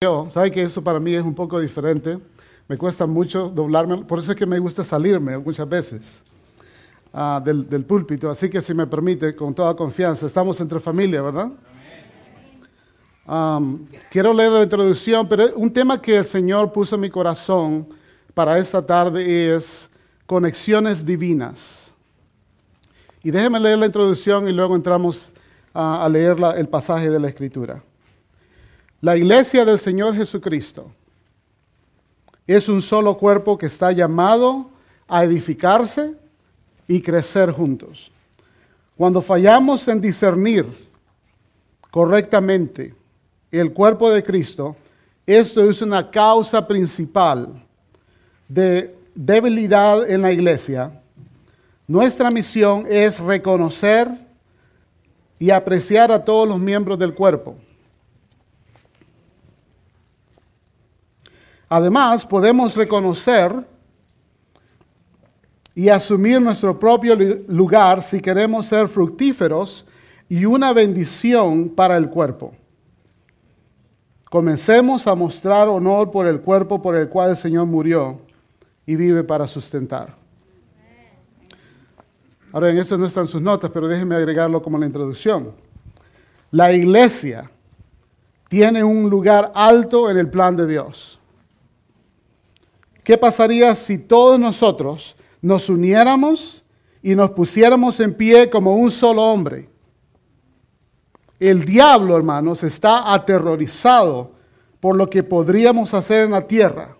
yo, sabe que eso para mí es un poco diferente. Me cuesta mucho doblarme, por eso es que me gusta salirme muchas veces ah, del, púlpito. Así que si me permite, con toda confianza, estamos entre familia, ¿verdad? Quiero leer la introducción, pero un tema que el Señor puso en mi corazón para esta tarde es conexiones divinas. Y déjeme leer la introducción y luego entramos a, a leer el pasaje de la Escritura. La iglesia del Señor Jesucristo es un solo cuerpo que está llamado a edificarse y crecer juntos. Cuando fallamos en discernir correctamente el cuerpo de Cristo, esto es una causa principal de debilidad en la iglesia. Nuestra misión es reconocer y apreciar a todos los miembros del cuerpo. Además, podemos reconocer y asumir nuestro propio lu- lugar si queremos ser fructíferos y una bendición para el cuerpo. Comencemos a mostrar honor por el cuerpo por el cual el Señor murió y vive para sustentar. Ahora, en esto no están sus notas, pero déjenme agregarlo como la introducción. La iglesia tiene un lugar alto en el plan de Dios. ¿Qué pasaría si todos nosotros nos uniéramos y nos pusiéramos en pie como un solo hombre? El diablo, hermanos, está aterrorizado por lo que podríamos hacer en la tierra.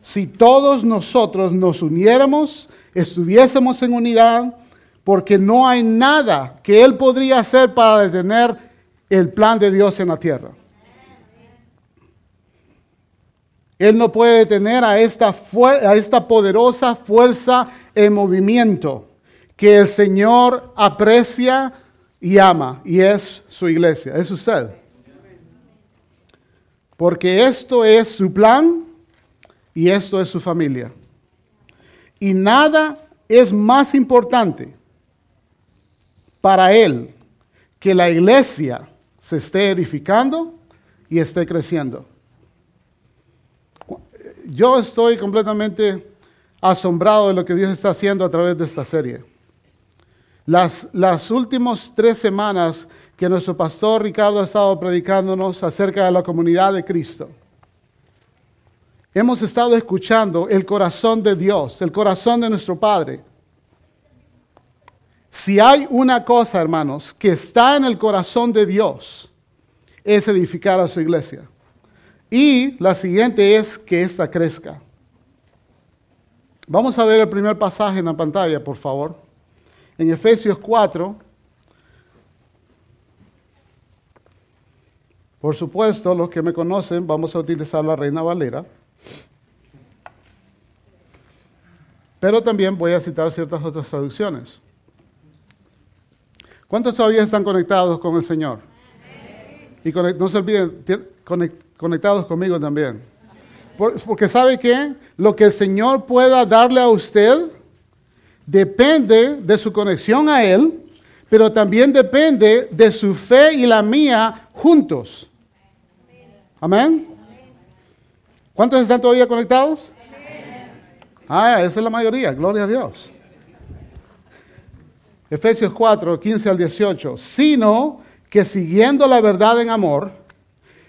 Si todos nosotros nos uniéramos, estuviésemos en unidad, porque no hay nada que Él podría hacer para detener el plan de Dios en la tierra. Él no puede detener a esta, a esta poderosa fuerza en movimiento que el Señor aprecia y ama, y es su iglesia, es usted. Porque esto es su plan y esto es su familia. Y nada es más importante para Él que la iglesia se esté edificando y esté creciendo. Yo estoy completamente asombrado de lo que Dios está haciendo a través de esta serie. Las, las últimas tres semanas que nuestro pastor Ricardo ha estado predicándonos acerca de la comunidad de Cristo, hemos estado escuchando el corazón de Dios, el corazón de nuestro Padre. Si hay una cosa, hermanos, que está en el corazón de Dios, es edificar a su iglesia. Y la siguiente es que ésta crezca. Vamos a ver el primer pasaje en la pantalla, por favor. En Efesios 4. Por supuesto, los que me conocen, vamos a utilizar la Reina Valera. Pero también voy a citar ciertas otras traducciones. ¿Cuántos todavía están conectados con el Señor? Y no se olviden, conectados conmigo también. Por- porque sabe que lo que el Señor pueda darle a usted depende de su conexión a Él, pero también depende de su fe y la mía juntos. Amén. ¿Cuántos están todavía conectados? Ah, esa es la mayoría, gloria a Dios. Efesios 4, 15 al 18. Sino que siguiendo la verdad en amor,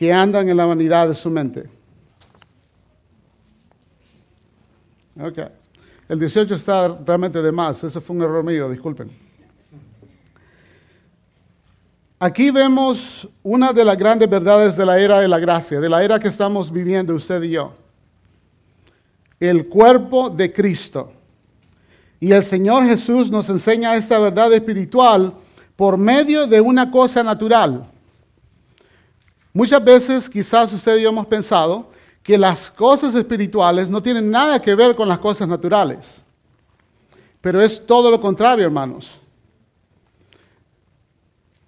que andan en la vanidad de su mente. Ok. El 18 está realmente de más. Ese fue un error mío, disculpen. Aquí vemos una de las grandes verdades de la era de la gracia, de la era que estamos viviendo usted y yo. El cuerpo de Cristo. Y el Señor Jesús nos enseña esta verdad espiritual por medio de una cosa natural. Muchas veces quizás usted y yo hemos pensado que las cosas espirituales no tienen nada que ver con las cosas naturales. Pero es todo lo contrario, hermanos.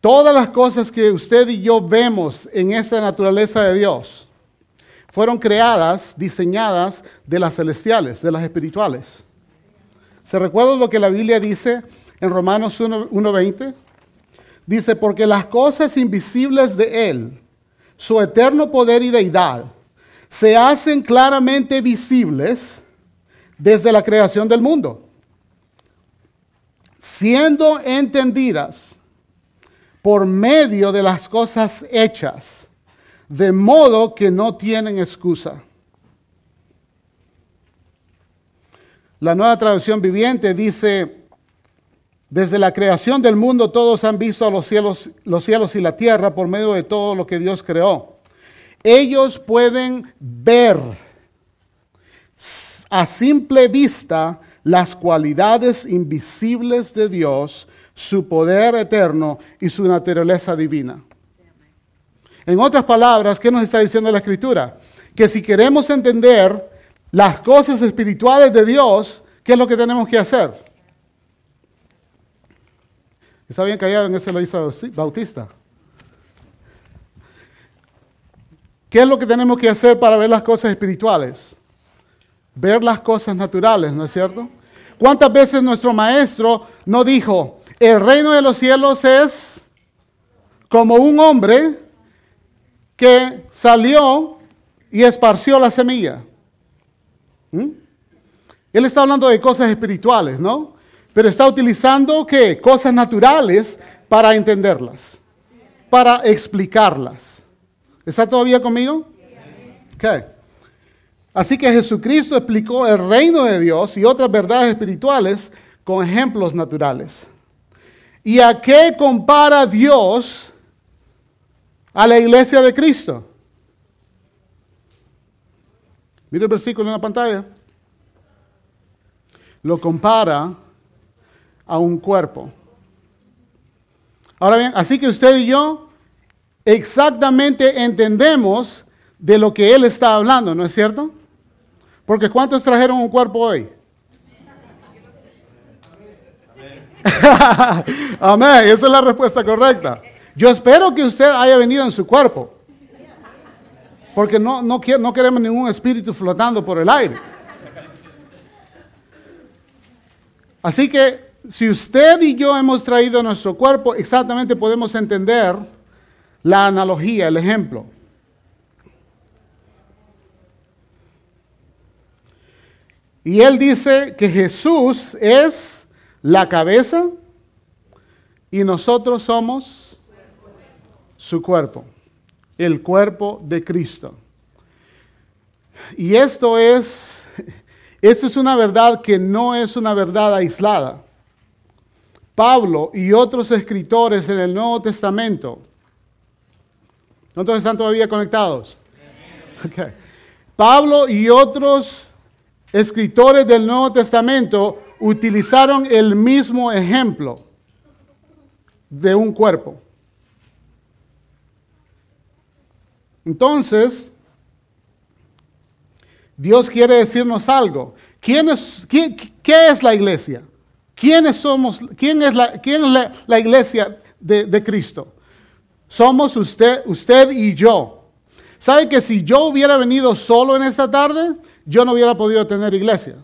Todas las cosas que usted y yo vemos en esa naturaleza de Dios fueron creadas, diseñadas de las celestiales, de las espirituales. ¿Se recuerda lo que la Biblia dice en Romanos 1.20? Dice, porque las cosas invisibles de Él, su eterno poder y deidad, se hacen claramente visibles desde la creación del mundo, siendo entendidas por medio de las cosas hechas, de modo que no tienen excusa. La nueva traducción viviente dice, desde la creación del mundo todos han visto a los cielos, los cielos y la tierra por medio de todo lo que Dios creó. Ellos pueden ver a simple vista las cualidades invisibles de Dios, su poder eterno y su naturaleza divina. En otras palabras, ¿qué nos está diciendo la Escritura? Que si queremos entender las cosas espirituales de Dios, ¿qué es lo que tenemos que hacer? Está bien callado en ese lo hizo Bautista. ¿Qué es lo que tenemos que hacer para ver las cosas espirituales? Ver las cosas naturales, ¿no es cierto? ¿Cuántas veces nuestro maestro no dijo, el reino de los cielos es como un hombre que salió y esparció la semilla? ¿Mm? Él está hablando de cosas espirituales, ¿no? Pero está utilizando ¿qué? cosas naturales para entenderlas, para explicarlas. ¿Está todavía conmigo? Okay. Así que Jesucristo explicó el reino de Dios y otras verdades espirituales con ejemplos naturales. ¿Y a qué compara Dios a la iglesia de Cristo? Mira el versículo en la pantalla. Lo compara a un cuerpo. Ahora bien, así que usted y yo exactamente entendemos de lo que él está hablando, ¿no es cierto? Porque ¿cuántos trajeron un cuerpo hoy? Amén, esa es la respuesta correcta. Yo espero que usted haya venido en su cuerpo. Porque no, no, no queremos ningún espíritu flotando por el aire. Así que si usted y yo hemos traído nuestro cuerpo, exactamente podemos entender la analogía, el ejemplo. Y él dice que Jesús es la cabeza y nosotros somos su cuerpo, el cuerpo de Cristo. Y esto es, esto es una verdad que no es una verdad aislada. Pablo y otros escritores en el Nuevo Testamento. ¿Cuántos están todavía conectados? Pablo y otros escritores del Nuevo Testamento utilizaron el mismo ejemplo de un cuerpo. Entonces, Dios quiere decirnos algo. ¿Quién es, ¿Qué es la iglesia? ¿Quiénes somos? ¿Quién es la, iglesia de, Cristo? Somos usted, usted y yo. ¿Sabe que si yo hubiera venido solo en esta tarde, yo no hubiera podido tener iglesia?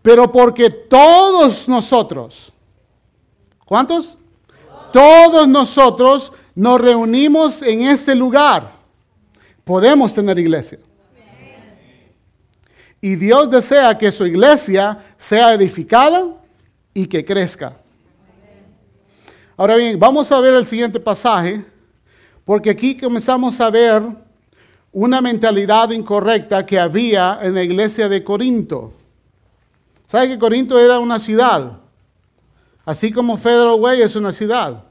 Pero porque todos nosotros, ¿cuántos? Todos nosotros nos reunimos en ese lugar. Podemos tener iglesia. Y Dios desea que su iglesia sea edificada y que crezca. Ahora bien, vamos a ver el siguiente pasaje, porque aquí comenzamos a ver una mentalidad incorrecta que había en la iglesia de Corinto. ¿Sabe que Corinto era una ciudad? Así como Federal Way es una ciudad.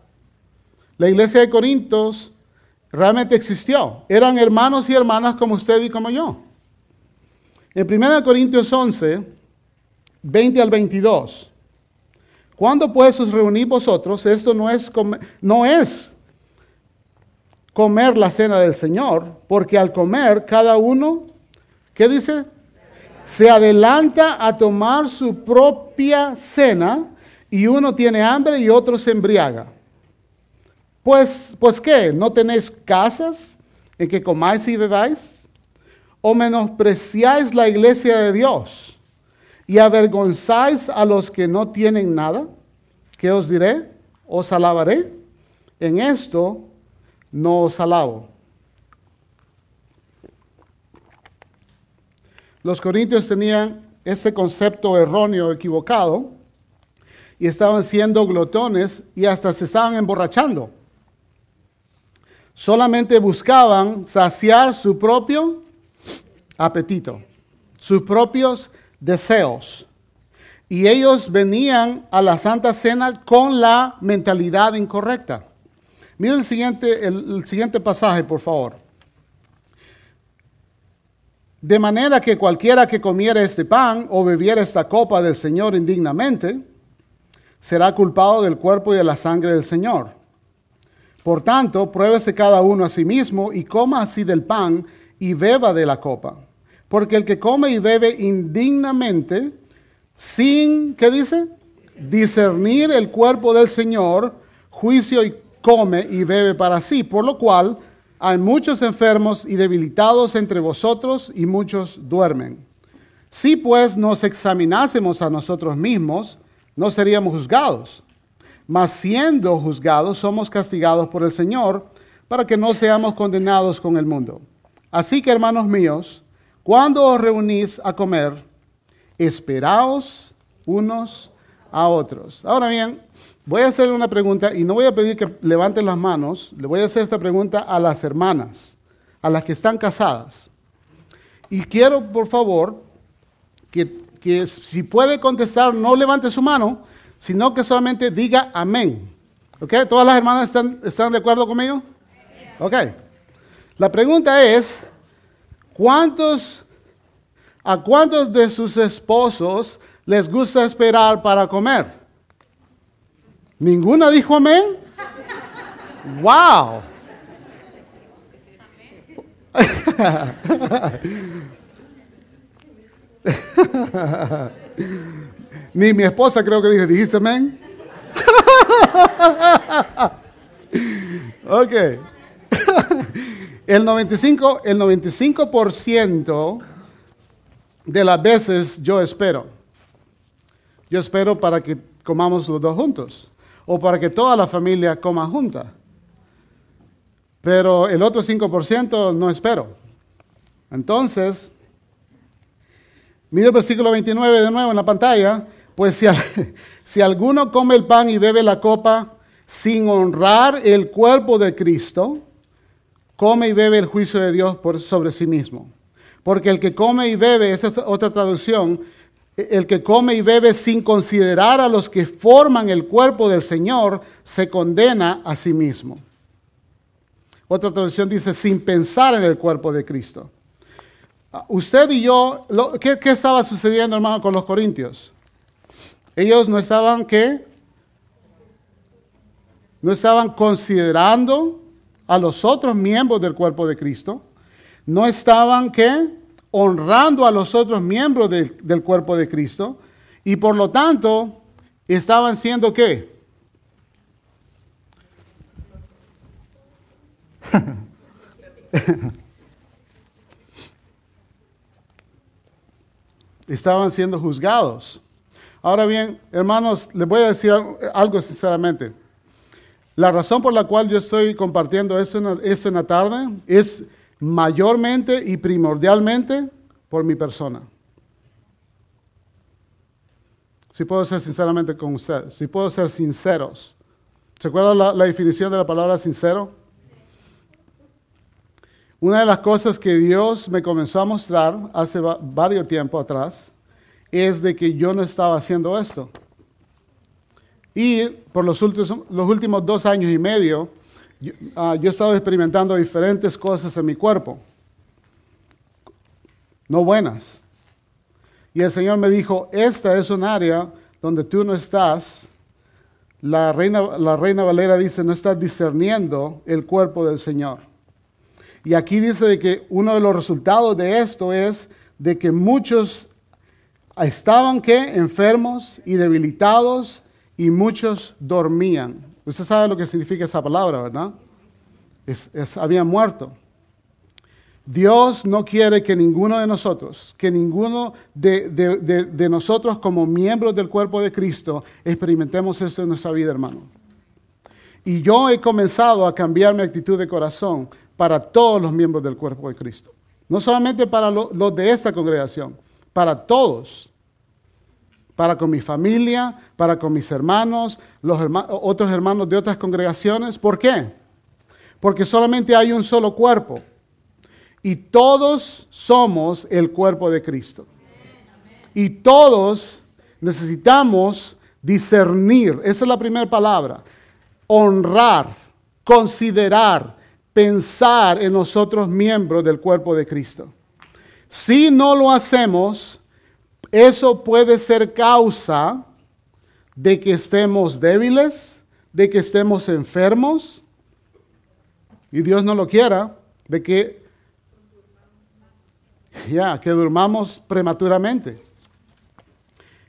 La iglesia de Corintos realmente existió. Eran hermanos y hermanas como usted y como yo. En 1 Corintios 11, 20 al 22. Cuando pues os reunís vosotros, esto no es, no es comer la cena del Señor, porque al comer cada uno, ¿qué dice? Se adelanta a tomar su propia cena y uno tiene hambre y otro se embriaga. Pues, pues qué, ¿no tenéis casas en que comáis y bebáis? ¿O menospreciáis la iglesia de Dios y avergonzáis a los que no tienen nada? ¿Qué os diré? ¿Os alabaré? En esto no os alabo. Los corintios tenían ese concepto erróneo, equivocado, y estaban siendo glotones y hasta se estaban emborrachando. Solamente buscaban saciar su propio apetito, sus propios deseos. Y ellos venían a la Santa Cena con la mentalidad incorrecta. Mira el siguiente, el, siguiente pasaje, por favor. De manera que cualquiera que comiera este pan o bebiera esta copa del Señor indignamente, será culpado del cuerpo y de la sangre del Señor. Por tanto, pruébese cada uno a sí mismo y coma así del pan y beba de la copa. Porque el que come y bebe indignamente, sin, ¿qué dice? Discernir el cuerpo del Señor, juicio y come y bebe para sí, por lo cual hay muchos enfermos y debilitados entre vosotros y muchos duermen. Si pues nos examinásemos a nosotros mismos, no seríamos juzgados. Mas siendo juzgados, somos castigados por el Señor para que no seamos condenados con el mundo. Así que, hermanos míos, cuando os reunís a comer, esperaos unos a otros. Ahora bien, Voy a hacerle una pregunta y no voy a pedir que levanten las manos, le voy a hacer esta pregunta a las hermanas, a las que están casadas. Y quiero, por favor, que, si puede contestar, no levante su mano, sino que solamente diga amén. ¿Ok? ¿Todas las hermanas están, están de acuerdo conmigo? Ok. La pregunta es, ¿cuántos, ¿a cuántos de sus esposos les gusta esperar para comer? ¿Ninguna dijo amén? ¡Wow! Ni mi esposa creo que dijo, ¿dijiste amén? ok. El 95%, el 95 de las veces yo espero. Yo espero para que comamos los dos juntos o para que toda la familia coma junta. Pero el otro 5% no espero. Entonces, mire el versículo 29 de nuevo en la pantalla. Pues si, si alguno come el pan y bebe la copa sin honrar el cuerpo de Cristo, come y bebe el juicio de Dios por, sobre sí mismo. Porque el que come y bebe, esa es otra traducción, el que come y bebe sin considerar a los que forman el cuerpo del Señor, se condena a sí mismo. Otra traducción dice, sin pensar en el cuerpo de Cristo. Usted y yo, ¿qué, estaba sucediendo, hermano, con los corintios? Ellos no estaban, ¿qué? No estaban considerando a los otros miembros del cuerpo de Cristo. No estaban, ¿qué? honrando a los otros miembros del cuerpo de Cristo y por lo tanto estaban siendo qué? estaban siendo juzgados. Ahora bien, hermanos, les voy a decir algo sinceramente. La razón por la cual yo estoy compartiendo esto en la tarde es mayormente y primordialmente por mi persona. Si puedo ser sinceramente con ustedes, si puedo ser sinceros. ¿Se acuerdan la, la definición de la palabra sincero? Una de las cosas que Dios me comenzó a mostrar hace varios tiempo atrás es de que yo no estaba haciendo esto. Y por los últimos, los últimos dos años y medio, yo, he estado experimentando diferentes cosas en mi cuerpo, no buenas. Y el Señor me dijo, esta es un área donde tú no estás La reina, la reina Valera dice, no estás discerniendo el cuerpo del Señor. Y aquí dice de que uno de los resultados de esto es de que muchos estaban ¿qué? enfermos y debilitados y muchos dormían. Usted sabe lo que significa esa palabra, ¿verdad? Es, habían muerto. Dios no quiere que ninguno de nosotros, que ninguno de, de, nosotros como miembros del cuerpo de Cristo experimentemos esto en nuestra vida, hermano. Y yo he comenzado a cambiar mi actitud de corazón para todos los miembros del cuerpo de Cristo. No solamente para los de esta congregación, para todos. Para con mi familia, para con mis hermanos, los otros hermanos de otras congregaciones. ¿Por qué? Porque solamente hay un solo cuerpo. Y todos somos el cuerpo de Cristo. Y todos necesitamos discernir, esa es la primera palabra, honrar, considerar, pensar en nosotros miembros del cuerpo de Cristo. Si no lo hacemos, eso puede ser causa de que estemos débiles, de que estemos enfermos, y Dios no lo quiera, de que ya, que durmamos prematuramente.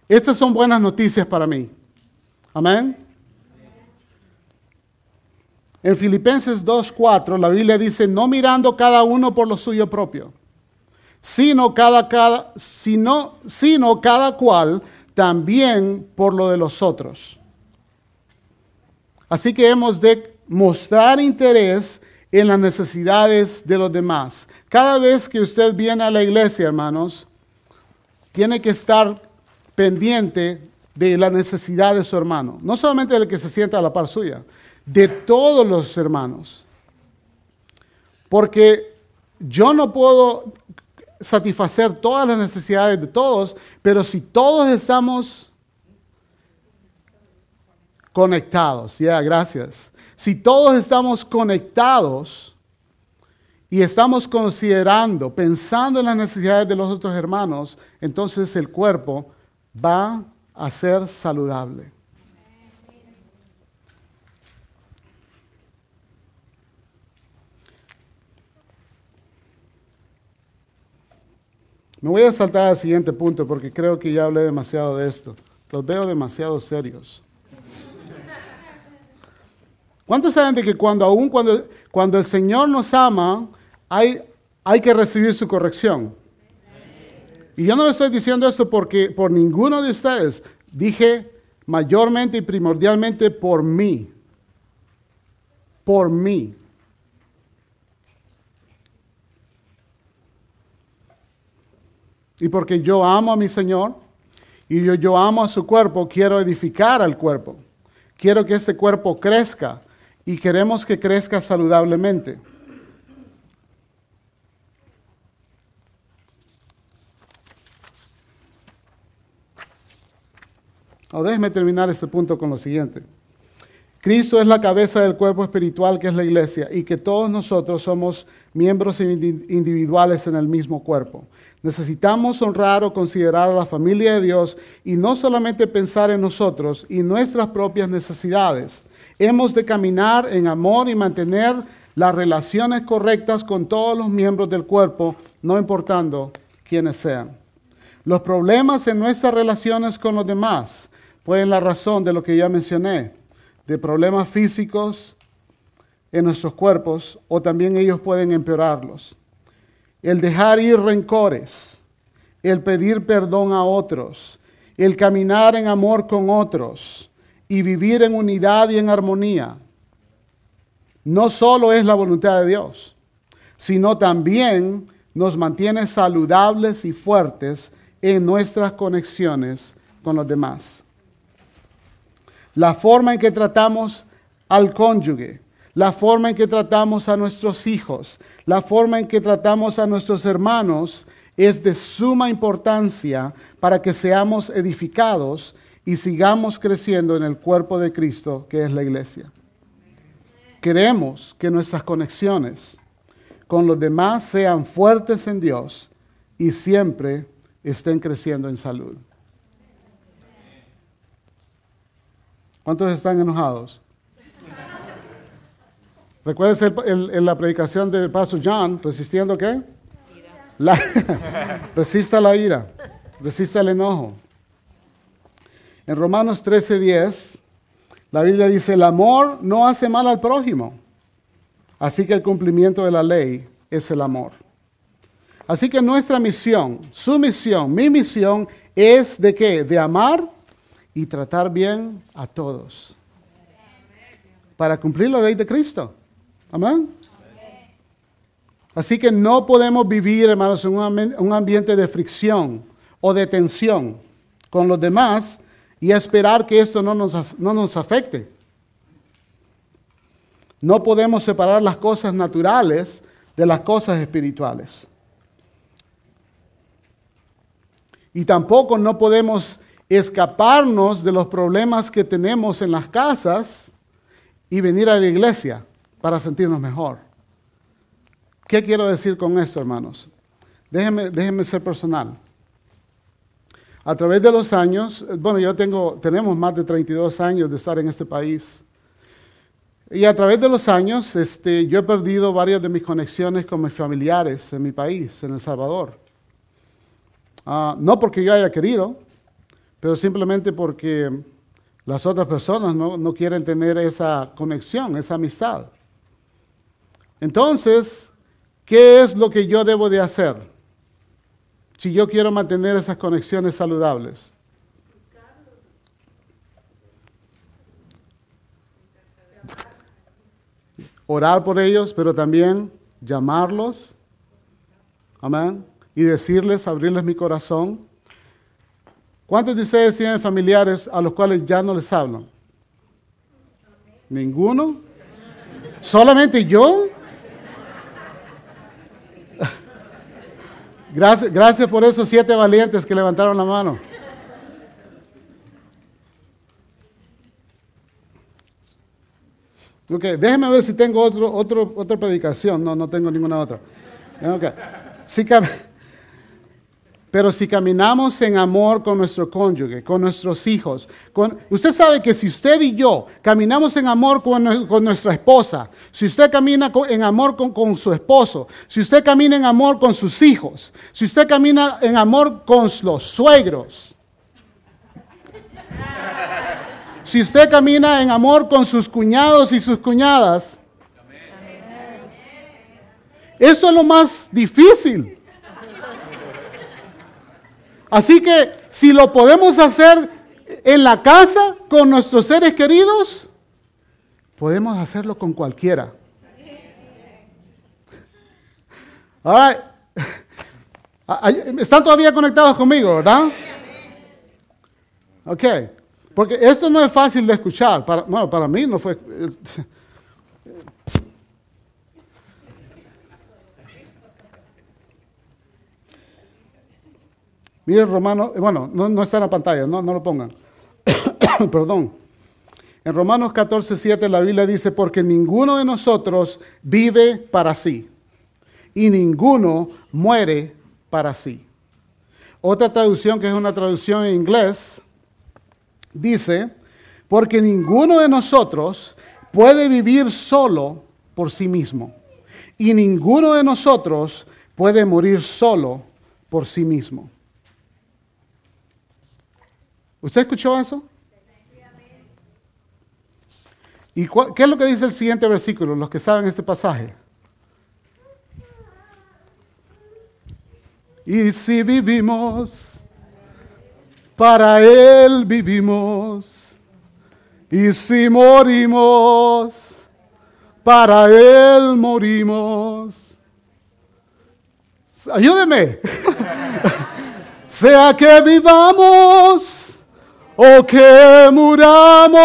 Estas son buenas noticias para mí. Amén. En Filipenses 2.4 la Biblia dice, no mirando cada uno por lo suyo propio, sino cada, cada, sino, sino cada cual también por lo de los otros. Así que hemos de mostrar interés en las necesidades de los demás. Cada vez que usted viene a la iglesia, hermanos, tiene que estar pendiente de la necesidad de su hermano. No solamente del que se sienta a la par suya, de todos los hermanos. Porque yo no puedo satisfacer todas las necesidades de todos, pero si todos estamos conectados, ya, gracias. Si todos estamos conectados y estamos considerando, pensando en las necesidades de los otros hermanos, entonces el cuerpo va a ser saludable. Me voy a saltar al siguiente punto porque creo que ya hablé demasiado de esto. Los veo demasiado serios. ¿Cuántos saben de que cuando aún cuando, cuando el Señor nos ama, hay, hay que recibir su corrección? Y yo no le estoy diciendo esto porque por ninguno de ustedes. Dije mayormente y primordialmente por mí. Por mí. Y porque yo amo a mi Señor y yo, yo amo a su cuerpo, quiero edificar al cuerpo. Quiero que ese cuerpo crezca y queremos que crezca saludablemente. Ahora déjeme terminar este punto con lo siguiente. Cristo es la cabeza del cuerpo espiritual que es la iglesia y que todos nosotros somos miembros individuales en el mismo cuerpo. Necesitamos honrar o considerar a la familia de Dios y no solamente pensar en nosotros y nuestras propias necesidades. Hemos de caminar en amor y mantener las relaciones correctas con todos los miembros del cuerpo, no importando quiénes sean. Los problemas en nuestras relaciones con los demás pueden la razón de lo que ya mencioné de problemas físicos en nuestros cuerpos o también ellos pueden empeorarlos. El dejar ir rencores, el pedir perdón a otros, el caminar en amor con otros y vivir en unidad y en armonía. No solo es la voluntad de Dios, sino también nos mantiene saludables y fuertes en nuestras conexiones con los demás la forma en que tratamos al cónyuge, la forma en que tratamos a nuestros hijos, la forma en que tratamos a nuestros hermanos es de suma importancia para que seamos edificados y sigamos creciendo en el cuerpo de Cristo que es la iglesia. Queremos que nuestras conexiones con los demás sean fuertes en Dios y siempre estén creciendo en salud. ¿Cuántos están enojados? ¿Recuerdas el, la predicación del paso John, resistiendo qué? La, resista la ira, resista el enojo. En Romanos 13:10, la Biblia dice, el amor no hace mal al prójimo. Así que el cumplimiento de la ley es el amor. Así que nuestra misión, su misión, mi misión es de qué? De amar y tratar bien a todos. Para cumplir la ley de Cristo. Amén. Así que no podemos vivir, hermanos, en un ambiente de fricción o de tensión con los demás y esperar que esto no nos, no nos afecte. No podemos separar las cosas naturales de las cosas espirituales. Y tampoco no podemos escaparnos de los problemas que tenemos en las casas y venir a la iglesia para sentirnos mejor. ¿Qué quiero decir con esto, hermanos? Déjenme, déjenme ser personal. A través de los años, bueno, yo tengo, tenemos más de 32 años de estar en este país. Y a través de los años, este, yo he perdido varias de mis conexiones con mis familiares en mi país, en El Salvador. Ah, no porque yo haya querido, pero simplemente porque las otras personas no, no quieren tener esa conexión, esa amistad. Entonces, ¿qué es lo que yo debo de hacer si yo quiero mantener esas conexiones saludables? orar por ellos, pero también llamarlos, amén, y decirles, abrirles mi corazón. ¿Cuántos de ustedes tienen familiares a los cuales ya no les hablan? ¿Ninguno? ¿Solamente yo? Gracias, por esos siete valientes que levantaron la mano. Ok, déjeme ver si tengo otro, otro, otra predicación. No, no tengo ninguna otra. Okay. Pero si caminamos en amor con nuestro cónyuge, con nuestros hijos, usted sabe que si usted y yo caminamos en amor con, nuestra esposa, si usted camina en amor con, su esposo, si usted camina en amor con sus hijos, si usted camina en amor con los suegros, si usted camina en amor con sus cuñados y sus cuñadas, eso es lo más difícil. Así que si lo podemos hacer en la casa con nuestros seres queridos, podemos hacerlo con cualquiera. Están todavía conectados conmigo, ¿verdad? Ok. Porque esto no es fácil de escuchar. Bueno, para mí no fue. Miren Romanos, bueno, no, está en la pantalla, no, no lo pongan. Perdón. En Romanos 14, 7 la Biblia dice, porque ninguno de nosotros vive para sí y ninguno muere para sí. Otra traducción que es una traducción en inglés dice, porque ninguno de nosotros puede vivir solo por sí mismo. Y ninguno de nosotros puede morir solo por sí mismo. ¿Usted escuchó eso? ¿Y qué es lo que dice el siguiente versículo, los que saben este pasaje? Y si vivimos para Él vivimos. Y si morimos, para Él morimos. Ayúdeme. sea que vivamos o que muramos,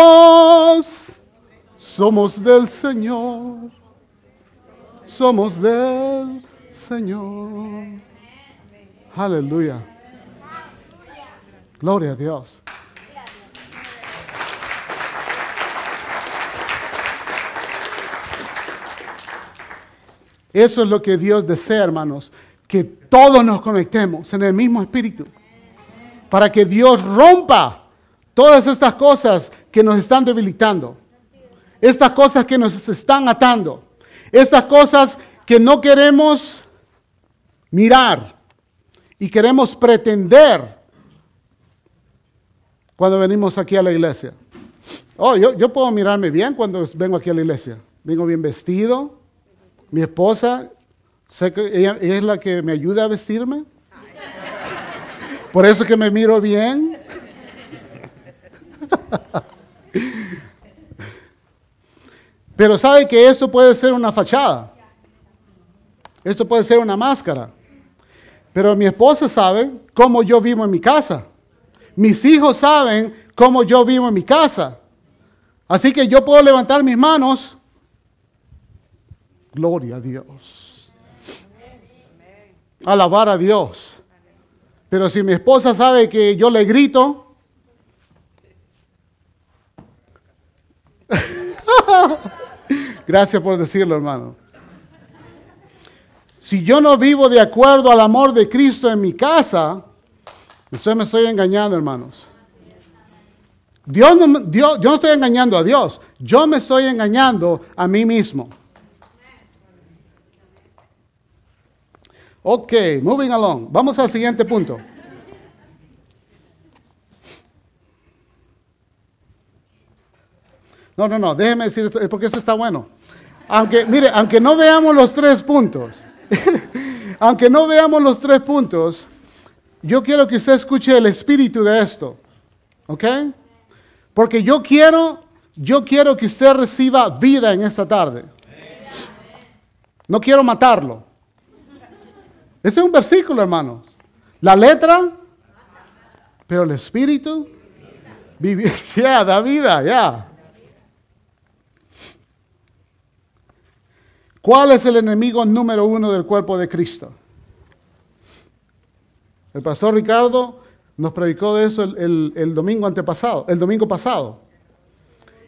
somos del Señor. Somos del Señor. Aleluya. Gloria a Dios. Eso es lo que Dios desea, hermanos, que todos nos conectemos en el mismo espíritu, para que Dios rompa todas estas cosas que nos están debilitando. Estas cosas que nos están atando. Estas cosas que no queremos mirar y queremos pretender cuando venimos aquí a la iglesia. Oh, yo, puedo mirarme bien cuando vengo aquí a la iglesia. Vengo bien vestido. Mi esposa, sé que ella es la que me ayuda a vestirme. Por eso que me miro bien. Pero sabe que esto puede ser una fachada. Esto puede ser una máscara. Pero mi esposa sabe cómo yo vivo en mi casa. Mis hijos saben cómo yo vivo en mi casa. Así que yo puedo levantar mis manos. Gloria a Dios. Alabar a Dios. Pero si mi esposa sabe que yo le grito, gracias por decirlo, hermano. Si yo no vivo de acuerdo al amor de Cristo en mi casa, entonces me estoy engañando, hermanos. Dios no, yo no estoy engañando a Dios, yo me estoy engañando a mí mismo. Ok, moving along. Vamos al siguiente punto. No, no, no, déjeme decir esto, porque eso está bueno. Aunque, mire, aunque no veamos los tres puntos, aunque no veamos los tres puntos, yo quiero que usted escuche el espíritu de esto. ¿Ok? Porque yo quiero, yo quiero que usted reciba vida en esta tarde. No quiero matarlo. Ese es un versículo, hermanos. La letra, pero el espíritu, ya, da vida, ya. ¿Cuál es el enemigo número uno del cuerpo de Cristo? El pastor Ricardo nos predicó de eso el, domingo antepasado, el domingo pasado.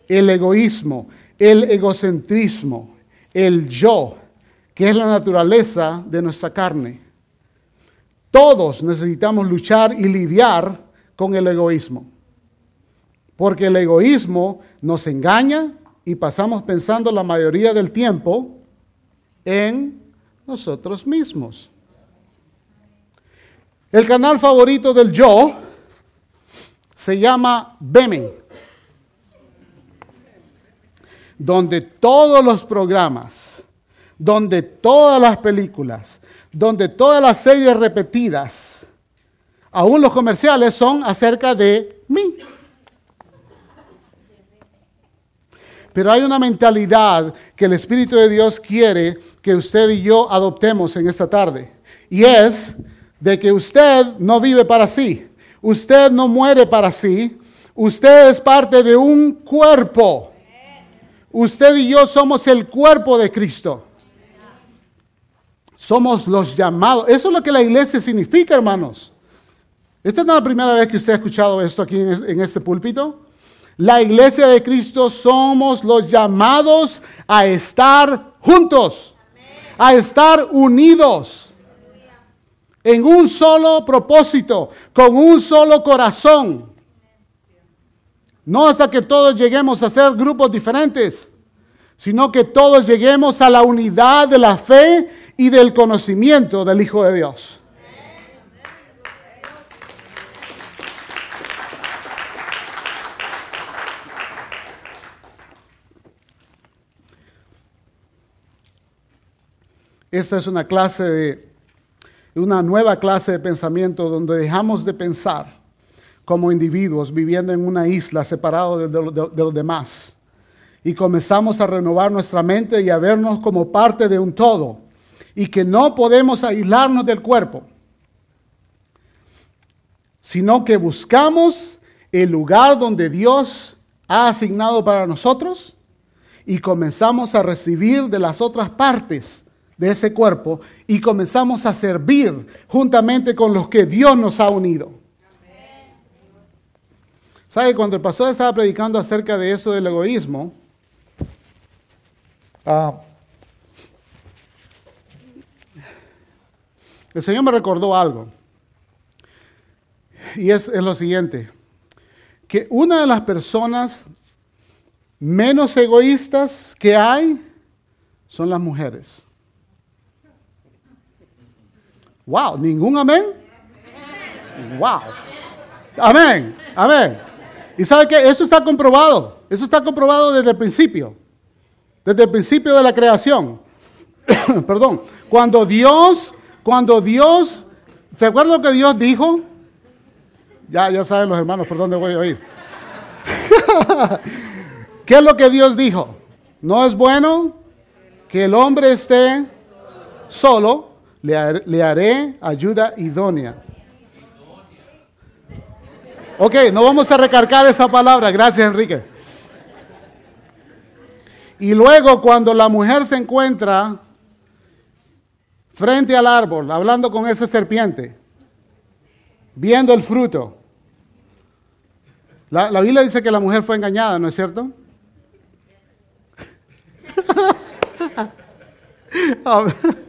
El egoísmo, el egocentrismo, el yo, que es la naturaleza de nuestra carne. Todos necesitamos luchar y lidiar con el egoísmo. Porque el egoísmo nos engaña y pasamos pensando la mayoría del tiempo en nosotros mismos. El canal favorito del yo se llama Beme, donde todos los programas, donde todas las películas, donde todas las series repetidas, aún los comerciales son acerca de mí. Pero hay una mentalidad que el Espíritu de Dios quiere que usted y yo adoptemos en esta tarde. Y es de que usted no vive para sí. Usted no muere para sí. Usted es parte de un cuerpo. Usted y yo somos el cuerpo de Cristo. Somos los llamados. Eso es lo que la iglesia significa, hermanos. Esta no es la primera vez que usted ha escuchado esto aquí en este púlpito. La iglesia de Cristo somos los llamados a estar juntos, a estar unidos en un solo propósito, con un solo corazón. No hasta que todos lleguemos a ser grupos diferentes, sino que todos lleguemos a la unidad de la fe y del conocimiento del Hijo de Dios. Esta es una clase de, una nueva clase de pensamiento donde dejamos de pensar como individuos viviendo en una isla separado de, de los demás. Y comenzamos a renovar nuestra mente y a vernos como parte de un todo. Y que no podemos aislarnos del cuerpo, sino que buscamos el lugar donde Dios ha asignado para nosotros y comenzamos a recibir de las otras partes de ese cuerpo y comenzamos a servir juntamente con los que Dios nos ha unido. ¿Sabe? Cuando el pastor estaba predicando acerca de eso del egoísmo, ah, el Señor me recordó algo. Y es, es lo siguiente, que una de las personas menos egoístas que hay son las mujeres. Wow, ningún amén. Wow. Amén, amén. Y sabe que eso está comprobado. Eso está comprobado desde el principio. Desde el principio de la creación. Perdón. Cuando Dios, cuando Dios, ¿se acuerdan lo que Dios dijo? Ya, ya saben los hermanos por dónde voy a ir. ¿Qué es lo que Dios dijo? No es bueno que el hombre esté solo, le haré, ayuda idónea. Ok, no vamos a recargar esa palabra. Gracias, Enrique. Y luego cuando la mujer se encuentra frente al árbol, hablando con esa serpiente, viendo el fruto, la, la Biblia dice que la mujer fue engañada, ¿no es cierto?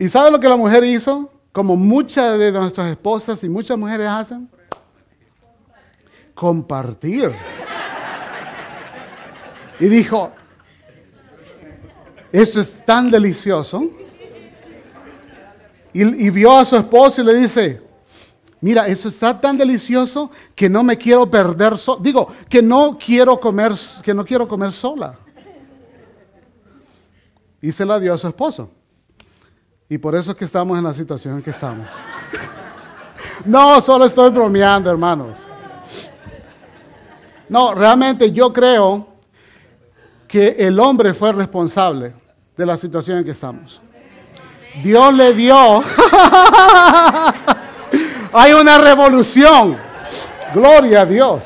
¿Y sabe lo que la mujer hizo? Como muchas de nuestras esposas y muchas mujeres hacen. Compartir. Y dijo, eso es tan delicioso. Y, vio a su esposo y le dice, mira, eso está tan delicioso que no me quiero perder, digo, que no quiero comer, que no quiero comer sola. Y se la dio a su esposo. Y por eso es que estamos en la situación en que estamos. No, solo estoy bromeando, hermanos. No, realmente yo creo que el hombre fue responsable de la situación en que estamos. Dios le dio. Hay una revolución. Gloria a Dios.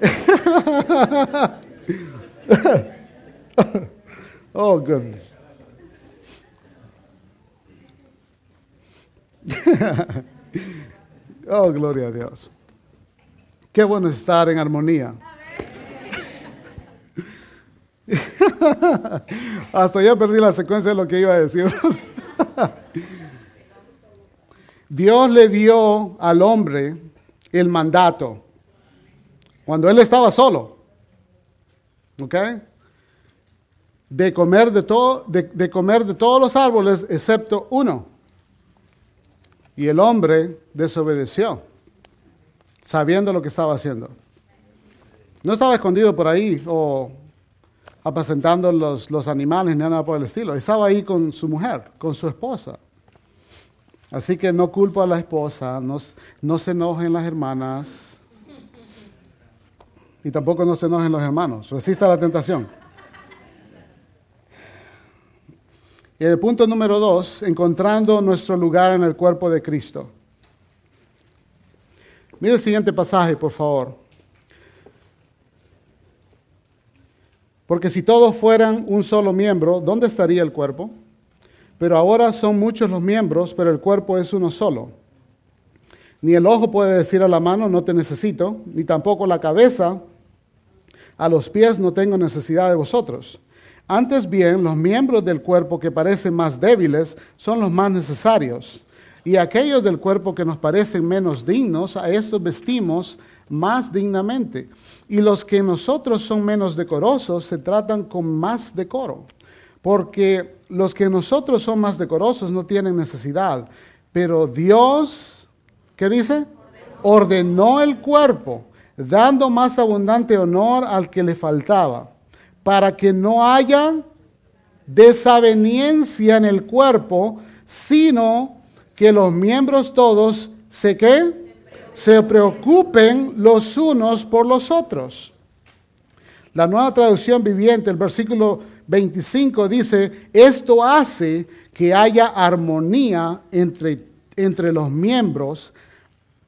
oh, goodness. oh, gloria a Dios. Qué bueno estar en armonía. Hasta ya perdí la secuencia de lo que iba a decir. Dios le dio al hombre el mandato cuando él estaba solo. ¿Ok? De comer de, todo, de comer de todos los árboles excepto uno. Y el hombre desobedeció, sabiendo lo que estaba haciendo. No estaba escondido por ahí o apacentando los, los animales ni nada por el estilo. Estaba ahí con su mujer, con su esposa. Así que no culpo a la esposa, no, no se enojen las hermanas y tampoco no se enojen los hermanos. Resista la tentación. Y el punto número dos, encontrando nuestro lugar en el cuerpo de Cristo. Mira el siguiente pasaje, por favor. Porque si todos fueran un solo miembro, ¿dónde estaría el cuerpo? Pero ahora son muchos los miembros, pero el cuerpo es uno solo. Ni el ojo puede decir a la mano, no te necesito, ni tampoco la cabeza a los pies, no tengo necesidad de vosotros. Antes bien, los miembros del cuerpo que parecen más débiles son los más necesarios. Y aquellos del cuerpo que nos parecen menos dignos, a estos vestimos más dignamente. Y los que nosotros son menos decorosos se tratan con más decoro. Porque los que nosotros son más decorosos no tienen necesidad. Pero Dios, ¿qué dice? Ordenó el cuerpo, dando más abundante honor al que le faltaba para que no haya desaveniencia en el cuerpo, sino que los miembros todos se qué? Se preocupen los unos por los otros. La nueva traducción viviente, el versículo 25 dice, esto hace que haya armonía entre, entre los miembros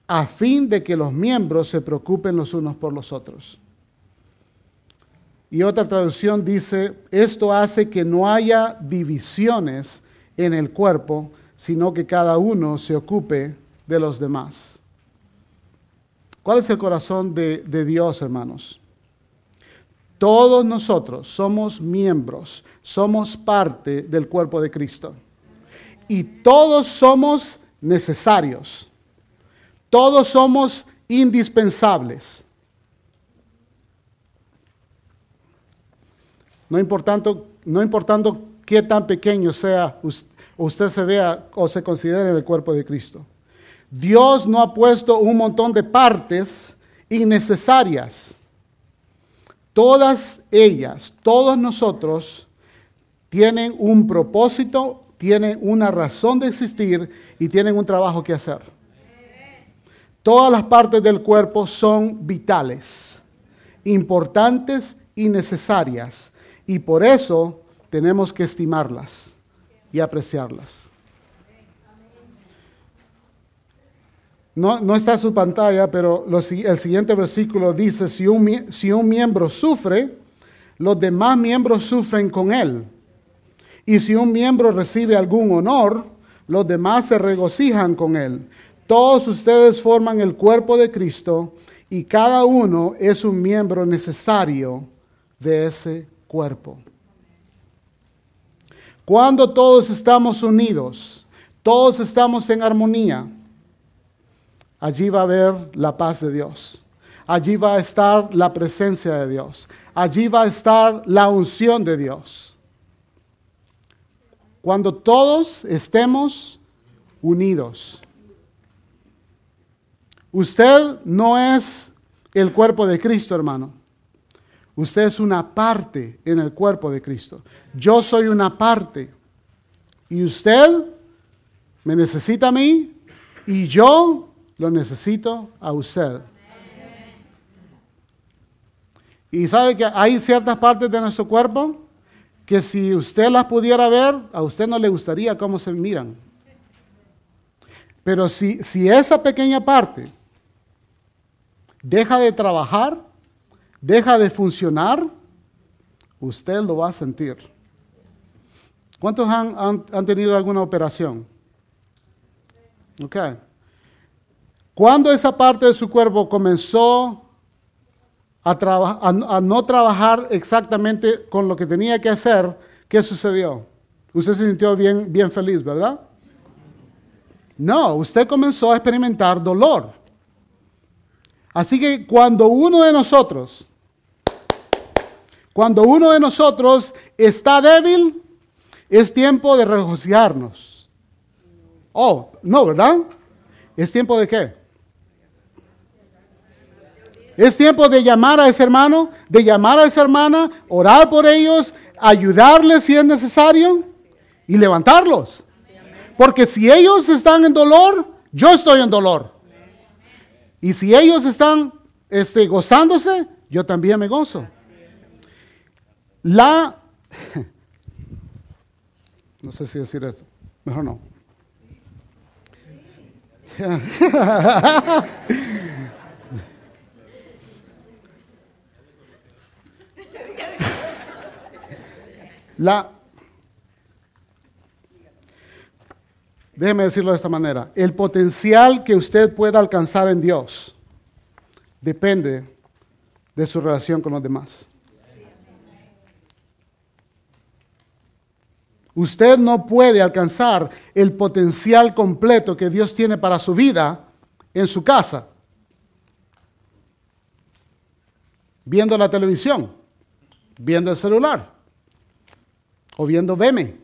a fin de que los miembros se preocupen los unos por los otros. Y otra traducción dice, esto hace que no haya divisiones en el cuerpo, sino que cada uno se ocupe de los demás. ¿Cuál es el corazón de, Dios, hermanos? Todos nosotros somos miembros, somos parte del cuerpo de Cristo. Y todos somos necesarios. Todos somos indispensables. No importando, no importando qué tan pequeño sea usted se vea o se considere en el cuerpo de Cristo. Dios no ha puesto un montón de partes innecesarias. Todas ellas, todos nosotros, tienen un propósito, tienen una razón de existir y tienen un trabajo que hacer. Todas las partes del cuerpo son vitales, importantes y necesarias. Y por eso tenemos que estimarlas y apreciarlas. No, está su pantalla, pero el siguiente versículo dice, si un, si un miembro sufre, los demás miembros sufren con él. Y si un miembro recibe algún honor, los demás se regocijan con él. Todos ustedes forman el cuerpo de Cristo y cada uno es un miembro necesario de ese cuerpo. Cuando todos estamos unidos, todos estamos en armonía, allí va a haber la paz de Dios. Allí va a estar la presencia de Dios. Allí va a estar la unción de Dios. Cuando todos estemos unidos. Usted no es el cuerpo de Cristo, hermano. Usted es una parte en el cuerpo de Cristo. Yo soy una parte. Y usted me necesita a mí y yo lo necesito a usted. Y sabe que hay ciertas partes de nuestro cuerpo que si usted las pudiera ver, a usted no le gustaría cómo se miran. Pero si, si esa pequeña parte deja de trabajar, deja de funcionar, usted lo va a sentir. ¿Cuántos han, tenido alguna operación? Ok. Cuando esa parte de su cuerpo comenzó a, a, no trabajar exactamente con lo que tenía que hacer, ¿qué sucedió? Usted se sintió bien, bien feliz, ¿verdad? No, usted comenzó a experimentar dolor. Así que cuando uno de nosotros, cuando uno de nosotros está débil, es tiempo de regocijarnos. Oh, no, ¿verdad? ¿Es tiempo de qué? Es tiempo de llamar a ese hermano, de llamar a esa hermana, orar por ellos, ayudarles si es necesario y levantarlos. Porque si ellos están en dolor, yo estoy en dolor. Y si ellos están este, gozándose, yo también me gozo. La... No sé si decir esto. Mejor no. La, déjeme decirlo de esta manera, el potencial que usted pueda alcanzar en Dios depende de su relación con los demás. Usted no puede alcanzar el potencial completo que Dios tiene para su vida en su casa, viendo la televisión, viendo el celular o viendo Veme.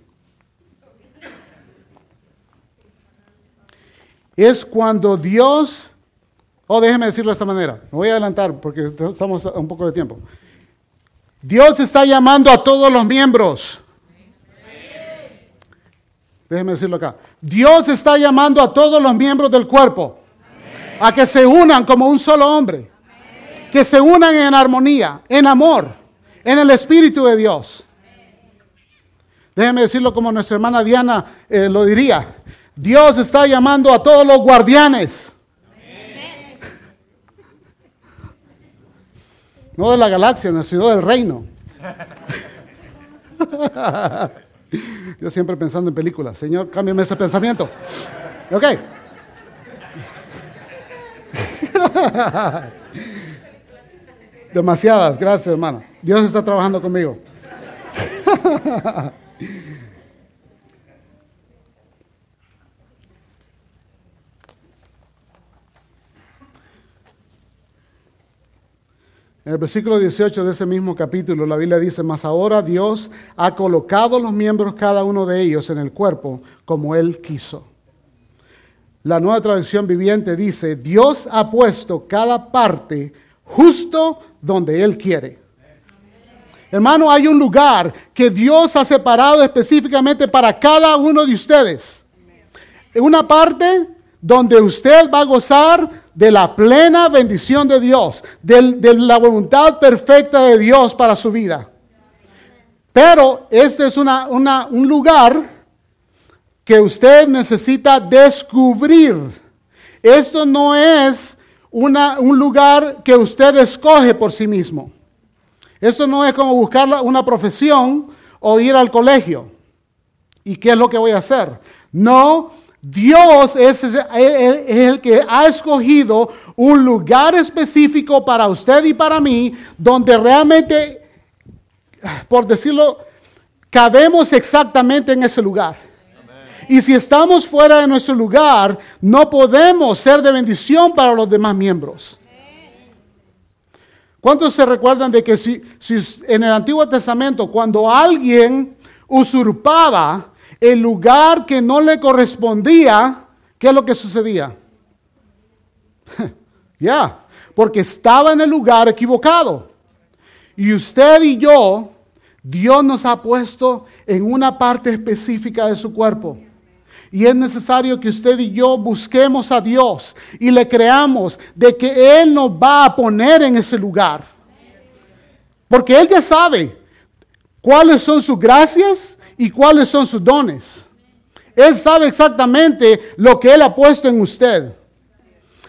Es cuando Dios, oh déjeme decirlo de esta manera, me voy a adelantar porque estamos a un poco de tiempo. Dios está llamando a todos los miembros. Déjeme decirlo acá. Dios está llamando a todos los miembros del cuerpo a que se unan como un solo hombre. Que se unan en armonía, en amor, en el Espíritu de Dios. Déjeme decirlo como nuestra hermana Diana eh, lo diría. Dios está llamando a todos los guardianes. No de la galaxia, sino del reino. Yo siempre pensando en películas. Señor, cámbiame ese pensamiento. Ok. Demasiadas, gracias hermano. Dios está trabajando conmigo. En el versículo 18 de ese mismo capítulo, la Biblia dice, mas ahora Dios ha colocado los miembros cada uno de ellos en el cuerpo como Él quiso. La nueva traducción viviente dice, Dios ha puesto cada parte justo donde Él quiere. Hermano, hay un lugar que Dios ha separado específicamente para cada uno de ustedes. Una parte donde usted va a gozar de la plena bendición de Dios, de, la voluntad perfecta de Dios para su vida. Pero este es un lugar que usted necesita descubrir. Esto no es un lugar que usted escoge por sí mismo. Esto no es como buscar una profesión o ir al colegio. ¿Y qué es lo que voy a hacer? No, Dios es, el que ha escogido un lugar específico para usted y para mí, donde realmente, por decirlo, cabemos exactamente en ese lugar. Y si estamos fuera de nuestro lugar, no podemos ser de bendición para los demás miembros. ¿Cuántos se recuerdan de que si, si en el Antiguo Testamento, cuando alguien usurpaba el lugar que no le correspondía, ¿qué es lo que sucedía? ya, porque estaba en el lugar equivocado. Y usted y yo, Dios nos ha puesto en una parte específica de su cuerpo. Y es necesario que usted y yo busquemos a Dios y le creamos de que Él nos va a poner en ese lugar. Porque Él ya sabe cuáles son sus gracias y cuáles son sus dones. Él sabe exactamente lo que Él ha puesto en usted.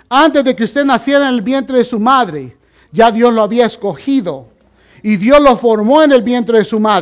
Antes de que usted naciera en el vientre de su madre, ya Dios lo había escogido. Y Dios lo formó en el vientre de su madre.